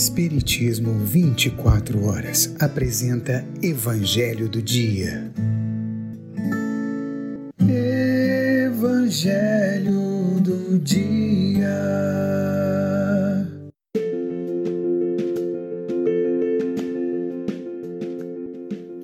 Espiritismo 24 horas apresenta Evangelho do Dia. Evangelho do Dia.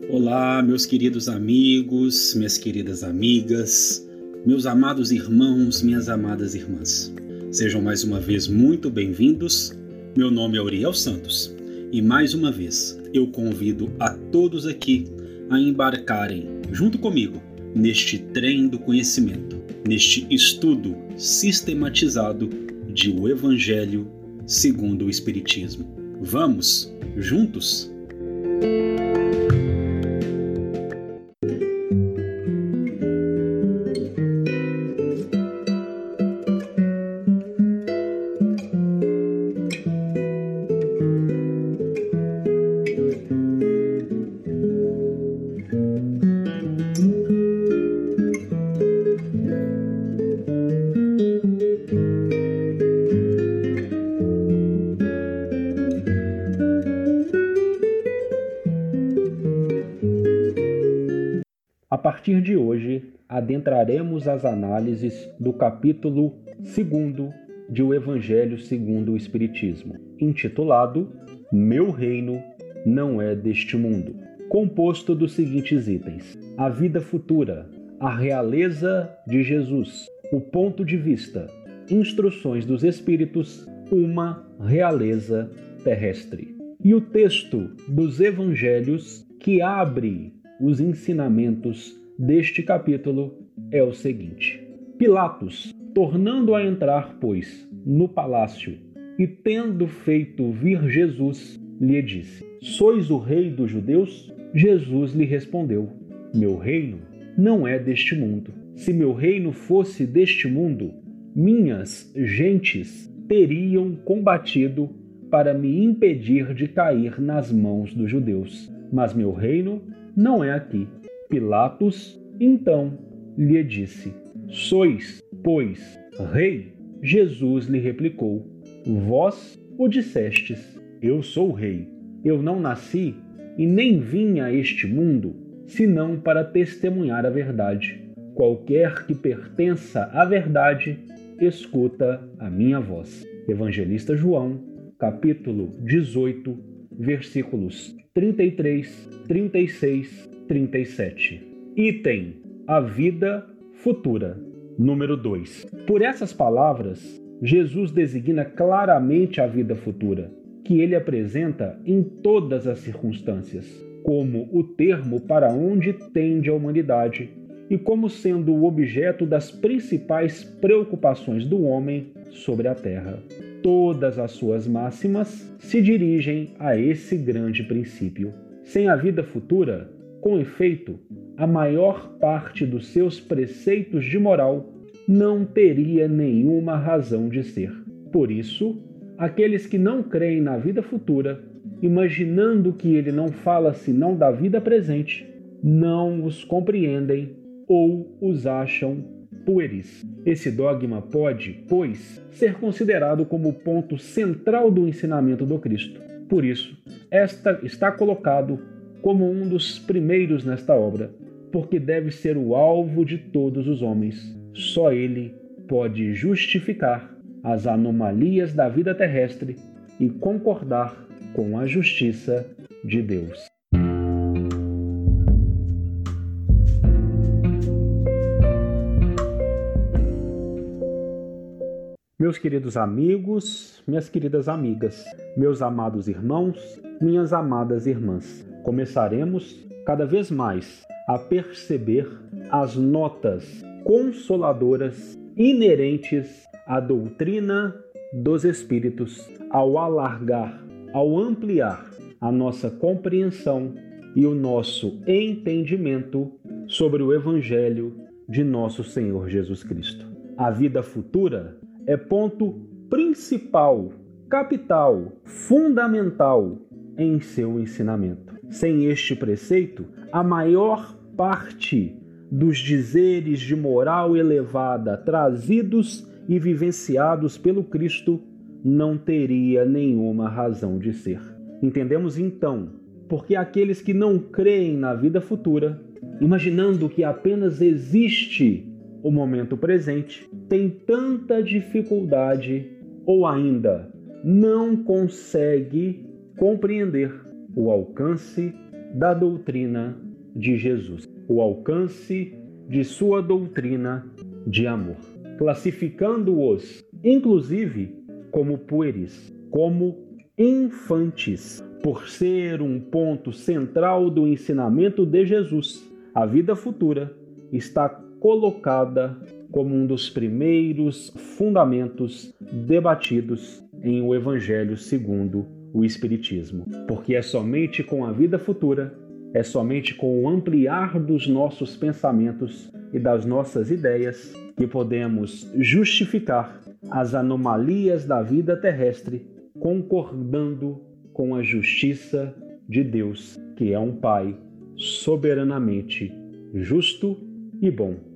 Olá, meus queridos amigos, minhas queridas amigas, meus amados irmãos, minhas amadas irmãs. Sejam mais uma vez muito bem-vindos. Meu nome é Uriel Santos e mais uma vez eu convido a todos aqui a embarcarem junto comigo neste trem do conhecimento, neste estudo sistematizado de o Evangelho segundo o Espiritismo. Vamos juntos? A partir de hoje, adentraremos as análises do capítulo 2 de O Evangelho segundo o Espiritismo, intitulado Meu Reino não é deste mundo, composto dos seguintes itens: a vida futura, a realeza de Jesus, o ponto de vista, instruções dos Espíritos, uma realeza terrestre. E o texto dos Evangelhos que abre os ensinamentos deste capítulo é o seguinte: Pilatos, tornando a entrar, pois, no palácio e tendo feito vir Jesus, lhe disse: Sois o rei dos judeus? Jesus lhe respondeu: Meu reino não é deste mundo. Se meu reino fosse deste mundo, minhas gentes teriam combatido para me impedir de cair nas mãos dos judeus. Mas meu reino não é aqui. Pilatos, então, lhe disse: Sois, pois, rei? Jesus lhe replicou: Vós o dissestes: Eu sou rei. Eu não nasci e nem vim a este mundo senão para testemunhar a verdade. Qualquer que pertença à verdade, escuta a minha voz. Evangelista João, capítulo 18, versículos 33, 36, 37. Item: a vida futura. Número 2. Por essas palavras, Jesus designa claramente a vida futura, que ele apresenta em todas as circunstâncias, como o termo para onde tende a humanidade e como sendo o objeto das principais preocupações do homem sobre a terra. Todas as suas máximas se dirigem a esse grande princípio. Sem a vida futura, com efeito, a maior parte dos seus preceitos de moral não teria nenhuma razão de ser. Por isso, aqueles que não creem na vida futura, imaginando que ele não fala senão da vida presente, não os compreendem ou os acham pueris. Esse dogma pode, pois, ser considerado como o ponto central do ensinamento do Cristo. Por isso, esta está colocado como um dos primeiros nesta obra, porque deve ser o alvo de todos os homens. Só ele pode justificar as anomalias da vida terrestre e concordar com a justiça de Deus. Meus queridos amigos, minhas queridas amigas, meus amados irmãos, minhas amadas irmãs, começaremos cada vez mais a perceber as notas consoladoras inerentes à doutrina dos Espíritos ao alargar, ao ampliar a nossa compreensão e o nosso entendimento sobre o Evangelho de nosso Senhor Jesus Cristo. A vida futura é ponto principal, capital, fundamental em seu ensinamento. Sem este preceito, a maior parte dos dizeres de moral elevada trazidos e vivenciados pelo Cristo não teria nenhuma razão de ser. Entendemos então porque aqueles que não creem na vida futura, imaginando que apenas existe o momento presente, têm tanta dificuldade ou ainda não consegue compreender o alcance da doutrina de Jesus, o alcance de sua doutrina de amor, classificando-os, inclusive, como pueris, como infantes, por ser um ponto central do ensinamento de Jesus. A vida futura está colocada como um dos primeiros fundamentos debatidos em o Evangelho segundo o Espiritismo, porque é somente com a vida futura, é somente com o ampliar dos nossos pensamentos e das nossas ideias que podemos justificar as anomalias da vida terrestre concordando com a justiça de Deus, que é um Pai soberanamente justo e bom.